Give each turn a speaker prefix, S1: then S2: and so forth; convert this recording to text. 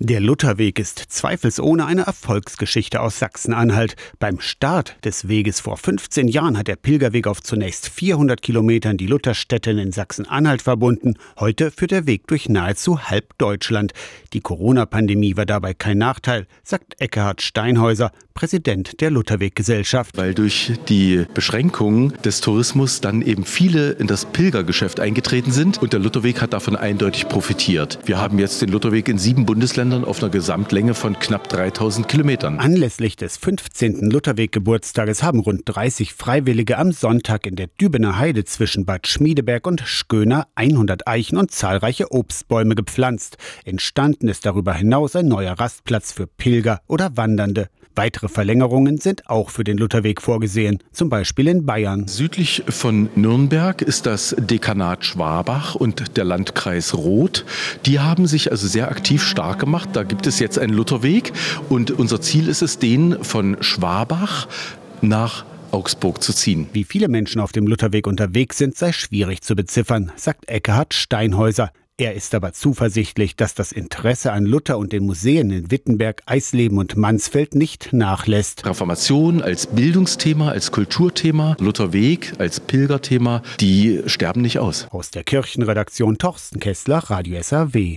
S1: Der Lutherweg ist zweifelsohne eine Erfolgsgeschichte aus Sachsen-Anhalt. Beim Start des Weges vor 15 Jahren hat der Pilgerweg auf zunächst 400 Kilometern die Lutherstädten in Sachsen-Anhalt verbunden. Heute führt der Weg durch nahezu halb Deutschland. Die Corona-Pandemie war dabei kein Nachteil, sagt Eckhard Steinhäuser, Präsident der Lutherweg-Gesellschaft.
S2: Weil durch die Beschränkungen des Tourismus dann eben viele in das Pilgergeschäft eingetreten sind und der Lutherweg hat davon eindeutig profitiert. Wir haben jetzt den Lutherweg in sieben Bundesländern auf einer Gesamtlänge von knapp 3000 Kilometern.
S1: Anlässlich des 15. Lutherweg-Geburtstages haben rund 30 Freiwillige am Sonntag in der Dübener Heide zwischen Bad Schmiedeberg und Schköner 100 Eichen und zahlreiche Obstbäume gepflanzt. Entstanden ist darüber hinaus ein neuer Rastplatz für Pilger oder Wandernde. Weitere Verlängerungen sind auch für den Lutherweg vorgesehen, zum Beispiel in Bayern.
S2: Südlich von Nürnberg ist das Dekanat Schwabach und der Landkreis Roth. Die haben sich also sehr aktiv stark gemacht. Da gibt es jetzt einen Lutherweg und unser Ziel ist es, den von Schwabach nach Augsburg zu ziehen.
S1: Wie viele Menschen auf dem Lutherweg unterwegs sind, sei schwierig zu beziffern, sagt Eckhard Steinhäuser. Er ist aber zuversichtlich, dass das Interesse an Luther und den Museen in Wittenberg, Eisleben und Mansfeld nicht nachlässt.
S2: Reformation als Bildungsthema, als Kulturthema, Lutherweg als Pilgerthema, die sterben nicht aus.
S1: Aus der Kirchenredaktion Torsten Kessler, Radio SAW.